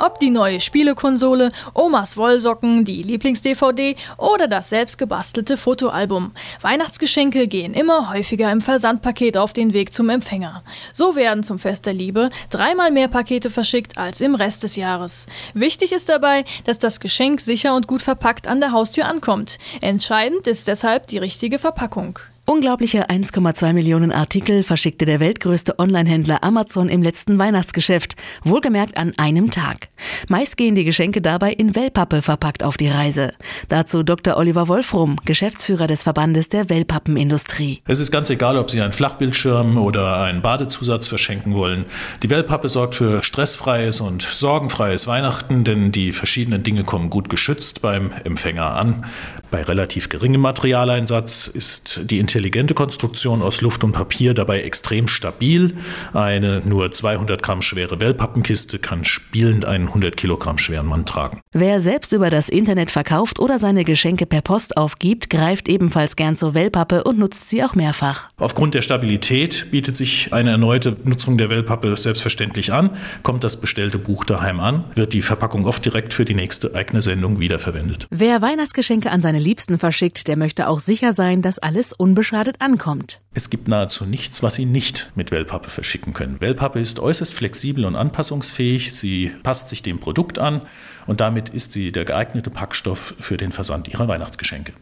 Ob die neue Spielekonsole, Omas Wollsocken, die Lieblings-DVD oder das selbstgebastelte Fotoalbum. Weihnachtsgeschenke gehen immer häufiger im Versandpaket auf den Weg zum Empfänger. So werden zum Fest der Liebe dreimal mehr Pakete verschickt als im Rest des Jahres. Wichtig ist dabei, dass das Geschenk sicher und gut verpackt an der Haustür ankommt. Entscheidend ist deshalb die richtige Verpackung. Unglaubliche 1,2 Millionen Artikel verschickte der weltgrößte Onlinehändler Amazon im letzten Weihnachtsgeschäft, wohlgemerkt an einem Tag. Meist gehen die Geschenke dabei in Wellpappe verpackt auf die Reise. Dazu Dr. Oliver Wolfrum, Geschäftsführer des Verbandes der Wellpappenindustrie. Es ist ganz egal, ob Sie einen Flachbildschirm oder einen Badezusatz verschenken wollen. Die Wellpappe sorgt für stressfreies und sorgenfreies Weihnachten, denn die verschiedenen Dinge kommen gut geschützt beim Empfänger an. Bei relativ geringem Materialeinsatz ist die intelligente Konstruktion aus Luft und Papier dabei extrem stabil. Eine nur 200 Gramm schwere Wellpappenkiste kann spielend einen 100 Kilogramm schweren Mann tragen. Wer selbst über das Internet verkauft oder seine Geschenke per Post aufgibt, greift ebenfalls gern zur Wellpappe und nutzt sie auch mehrfach. Aufgrund der Stabilität bietet sich eine erneute Nutzung der Wellpappe selbstverständlich an. Kommt das bestellte Buch daheim an, wird die Verpackung oft direkt für die nächste eigene Sendung wiederverwendet. Wer Weihnachtsgeschenke an seine Liebsten verschickt, der möchte auch sicher sein, dass alles unbeschadet ankommt. Es gibt nahezu nichts, was Sie nicht mit Wellpappe verschicken können. Wellpappe ist äußerst flexibel und anpassungsfähig. Sie passt sich dem Produkt an und damit ist sie der geeignete Packstoff für den Versand Ihrer Weihnachtsgeschenke.